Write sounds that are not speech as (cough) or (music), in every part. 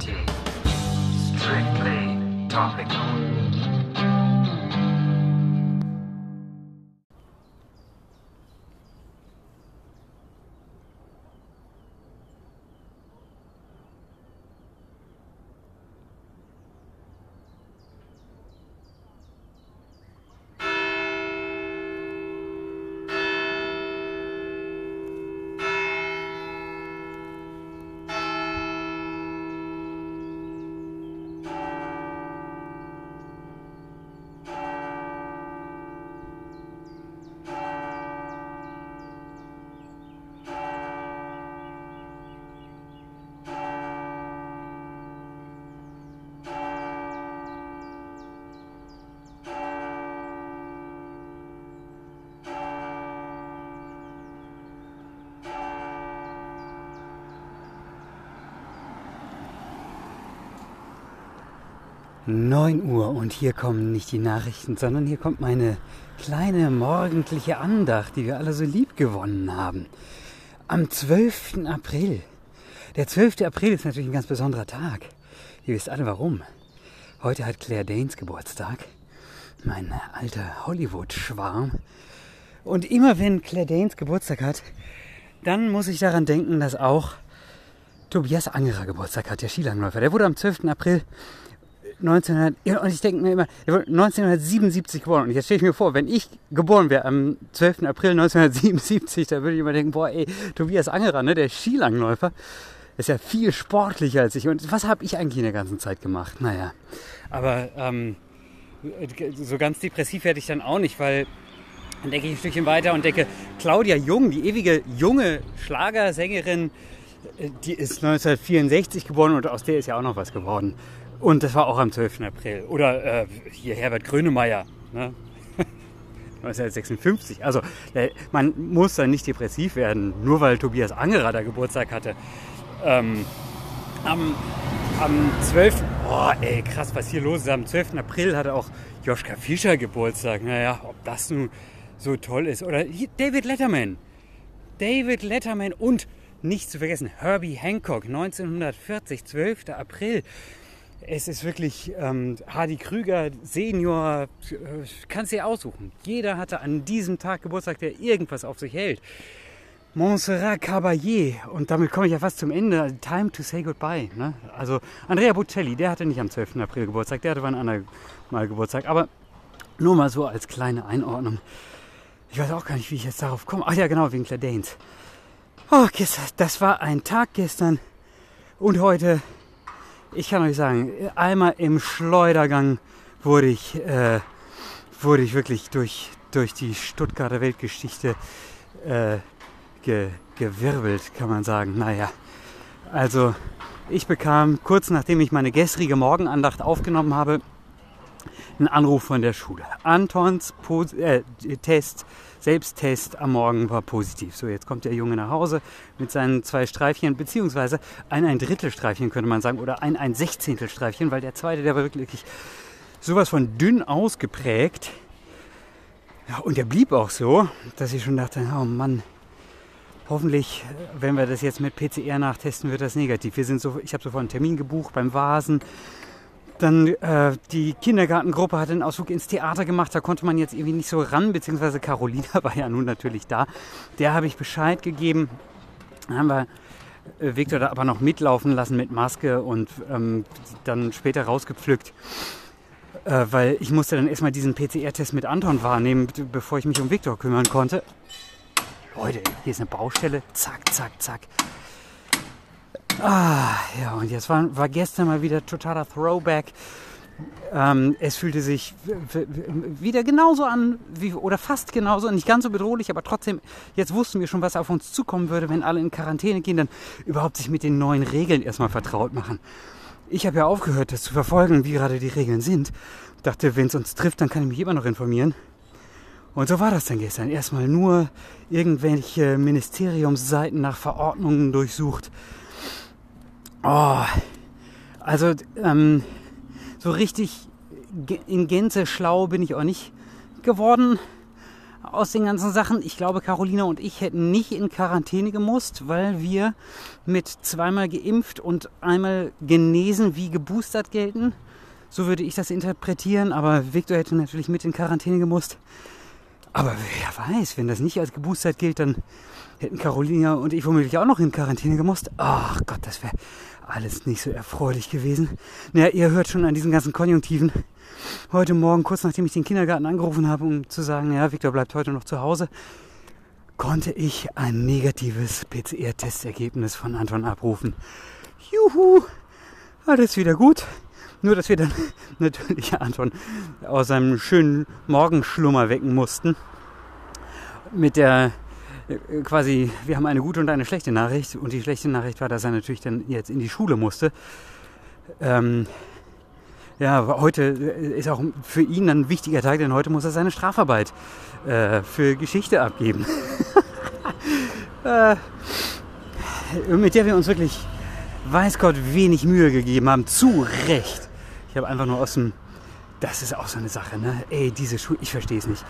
Strictly topical. Neun Uhr und hier kommen nicht die Nachrichten, sondern hier kommt meine kleine morgendliche Andacht, die wir alle so lieb gewonnen haben. Am 12. April. Der 12. April ist natürlich ein ganz besonderer Tag. Ihr wisst alle warum. Heute hat Claire Danes Geburtstag. Mein alter Hollywood-Schwarm. Und immer wenn Claire Danes Geburtstag hat, dann muss ich daran denken, dass auch Tobias Angerer Geburtstag hat, der Skilangläufer. Der wurde am 12. April 1900, ja, und ich denke mir immer, er wurde 1977 geboren. Und jetzt stelle ich mir vor, wenn ich geboren wäre am 12. April 1977, da würde ich immer denken, boah, ey, Tobias Angerer, ne, der Skilangläufer, ist ja viel sportlicher als ich. Und was habe ich eigentlich in der ganzen Zeit gemacht? Naja, aber ähm, so ganz depressiv werde ich dann auch nicht, weil dann denke ich ein Stückchen weiter und denke, Claudia Jung, die ewige junge Schlagersängerin, äh, die ist 1964 geboren und aus der ist ja auch noch was geworden. Und das war auch am 12. April. Oder äh, hier Herbert Grönemeyer. Ne? (laughs) 1956. Also äh, man muss dann nicht depressiv werden, nur weil Tobias Angerer da Geburtstag hatte. Ähm, am, am 12. Oh, ey, krass, was hier los ist. Am 12. April hatte auch Joschka Fischer Geburtstag. Naja, ob das nun so toll ist. Oder David Letterman. David Letterman und nicht zu vergessen Herbie Hancock, 1940, 12. April. Es ist wirklich ähm, Hardy Krüger Senior, äh, kannst dir aussuchen. Jeder hatte an diesem Tag Geburtstag, der irgendwas auf sich hält. Montserrat Caballé, und damit komme ich ja fast zum Ende, Time to say goodbye. Ne? Also Andrea Bocelli, der hatte nicht am 12. April Geburtstag, der hatte wann andermal Mal Geburtstag, aber nur mal so als kleine Einordnung. Ich weiß auch gar nicht, wie ich jetzt darauf komme. Ach ja, genau, Claire Danes. Oh, das war ein Tag gestern und heute ich kann euch sagen, einmal im Schleudergang wurde ich, äh, wurde ich wirklich durch, durch die Stuttgarter Weltgeschichte äh, ge, gewirbelt, kann man sagen. Naja, also ich bekam kurz nachdem ich meine gestrige Morgenandacht aufgenommen habe, einen Anruf von der Schule. Antons Pos äh, Test Selbsttest am Morgen war positiv. So, jetzt kommt der Junge nach Hause mit seinen zwei Streifchen, beziehungsweise ein ein Drittel Streifchen könnte man sagen, oder ein ein Sechzehntel Streifchen, weil der zweite, der war wirklich sowas von dünn ausgeprägt. Ja, und der blieb auch so, dass ich schon dachte, oh Mann, hoffentlich, wenn wir das jetzt mit PCR nachtesten, wird das negativ. Wir sind so, ich habe sofort einen Termin gebucht beim Vasen dann äh, die Kindergartengruppe hat einen Ausflug ins Theater gemacht, da konnte man jetzt irgendwie nicht so ran, beziehungsweise Carolina (laughs) war ja nun natürlich da. Der habe ich Bescheid gegeben. Dann haben wir äh, Victor da aber noch mitlaufen lassen mit Maske und ähm, dann später rausgepflückt. Äh, weil ich musste dann erstmal diesen PCR-Test mit Anton wahrnehmen, bevor ich mich um Victor kümmern konnte. Leute, hier ist eine Baustelle. Zack, zack, zack. Ah, ja, und jetzt war, war gestern mal wieder totaler Throwback. Ähm, es fühlte sich wieder genauso an, wie, oder fast genauso, nicht ganz so bedrohlich, aber trotzdem, jetzt wussten wir schon, was auf uns zukommen würde, wenn alle in Quarantäne gehen, dann überhaupt sich mit den neuen Regeln erstmal vertraut machen. Ich habe ja aufgehört, das zu verfolgen, wie gerade die Regeln sind. Dachte, wenn es uns trifft, dann kann ich mich immer noch informieren. Und so war das dann gestern. Erstmal nur irgendwelche Ministeriumsseiten nach Verordnungen durchsucht Oh, also ähm, so richtig in Gänze schlau bin ich auch nicht geworden. aus den ganzen Sachen. Ich glaube, Carolina und ich hätten nicht in Quarantäne gemusst, weil wir mit zweimal geimpft und einmal genesen wie geboostert gelten. So würde ich das interpretieren, aber Victor hätte natürlich mit in Quarantäne gemusst. Aber wer weiß, wenn das nicht als geboostert gilt, dann hätten Carolina und ich womöglich auch noch in Quarantäne gemusst. Ach Gott, das wäre alles nicht so erfreulich gewesen. Naja, ihr hört schon an diesen ganzen Konjunktiven. Heute Morgen, kurz nachdem ich den Kindergarten angerufen habe, um zu sagen, ja, Victor bleibt heute noch zu Hause, konnte ich ein negatives PCR-Testergebnis von Anton abrufen. Juhu, alles wieder gut. Nur, dass wir dann (laughs) natürlich Anton aus seinem schönen Morgenschlummer wecken mussten. Mit der quasi, wir haben eine gute und eine schlechte Nachricht. Und die schlechte Nachricht war, dass er natürlich dann jetzt in die Schule musste. Ähm, ja, heute ist auch für ihn ein wichtiger Tag, denn heute muss er seine Strafarbeit äh, für Geschichte abgeben. (laughs) äh, mit der wir uns wirklich, weiß Gott, wenig Mühe gegeben haben. Zu Recht. Ich habe einfach nur aus dem. Das ist auch so eine Sache, ne? Ey, diese Schule, ich verstehe es nicht.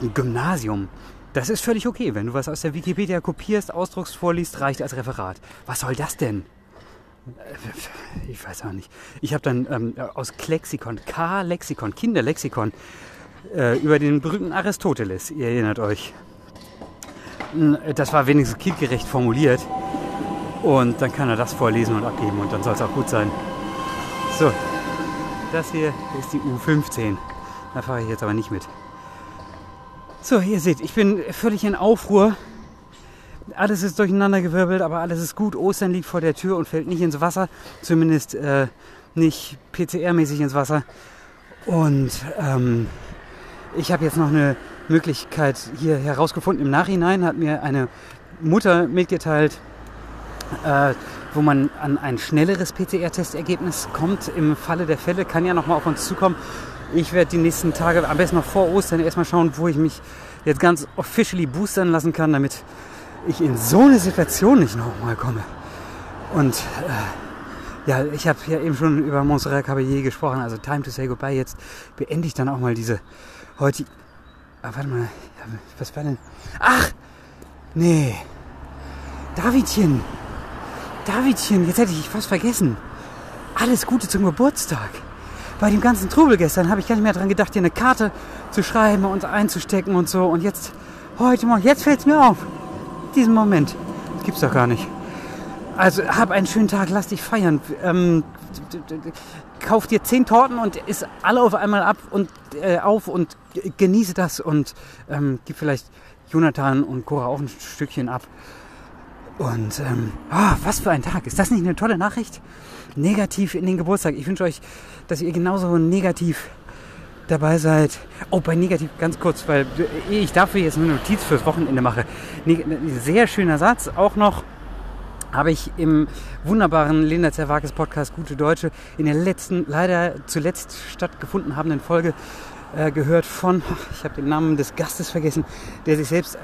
Ein Gymnasium. Das ist völlig okay. Wenn du was aus der Wikipedia kopierst, ausdruckst, vorliest, reicht als Referat. Was soll das denn? Äh, ich weiß auch nicht. Ich habe dann ähm, aus Klexikon, K-Lexikon, Kinderlexikon, äh, über den berühmten Aristoteles, ihr erinnert euch. Das war wenigstens kindgerecht formuliert. Und dann kann er das vorlesen und abgeben und dann soll es auch gut sein. So, das hier ist die U15. Da fahre ich jetzt aber nicht mit. So, ihr seht, ich bin völlig in Aufruhr. Alles ist durcheinandergewirbelt, aber alles ist gut. Ostern liegt vor der Tür und fällt nicht ins Wasser. Zumindest äh, nicht PCR-mäßig ins Wasser. Und ähm, ich habe jetzt noch eine Möglichkeit hier herausgefunden. Im Nachhinein hat mir eine Mutter mitgeteilt, äh, wo man an ein schnelleres PCR-Testergebnis kommt. Im Falle der Fälle kann ja nochmal auf uns zukommen. Ich werde die nächsten Tage, am besten noch vor Ostern, erstmal schauen, wo ich mich jetzt ganz officially boostern lassen kann, damit ich in so eine Situation nicht nochmal komme. Und äh, ja, ich habe ja eben schon über Montserrat Caballé gesprochen, also Time to Say Goodbye. Jetzt beende ich dann auch mal diese heute. Ah, warte mal, was war denn? Ach! Nee! Davidchen! Davidchen, jetzt hätte ich fast vergessen. Alles Gute zum Geburtstag. Bei dem ganzen Trubel gestern habe ich gar nicht mehr daran gedacht, dir eine Karte zu schreiben und einzustecken und so. Und jetzt, heute Morgen, jetzt fällt es mir auf. Diesen Moment. Das gibt's doch gar nicht. Also hab einen schönen Tag, lass dich feiern. Ähm, kauf dir zehn Torten und isst alle auf einmal ab und äh, auf und genieße das und ähm, gib vielleicht Jonathan und Cora auch ein Stückchen ab. Und ähm, oh, was für ein Tag. Ist das nicht eine tolle Nachricht? Negativ in den Geburtstag. Ich wünsche euch, dass ihr genauso negativ dabei seid. Oh, bei negativ ganz kurz, weil ich dafür jetzt eine Notiz fürs Wochenende mache. Sehr schöner Satz. Auch noch habe ich im wunderbaren Linda Zerwakis Podcast Gute Deutsche in der letzten, leider zuletzt stattgefunden habenden Folge äh, gehört von, ich habe den Namen des Gastes vergessen, der sich selbst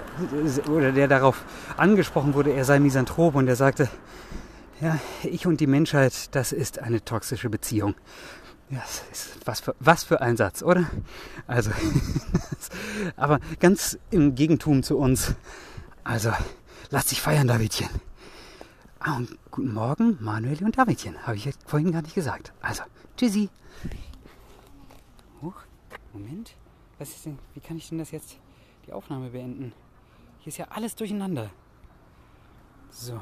oder der darauf angesprochen wurde, er sei Misanthrop und er sagte, ja, ich und die Menschheit, das ist eine toxische Beziehung. Ja, was für, was für ein Satz, oder? Also, (laughs) aber ganz im Gegentum zu uns. Also, lass dich feiern, Davidchen. Ah, und guten Morgen, Manuel und Davidchen. Habe ich vorhin gar nicht gesagt. Also, tschüssi. Huch. Moment. Was ist denn, wie kann ich denn das jetzt, die Aufnahme beenden? Hier ist ja alles durcheinander. So.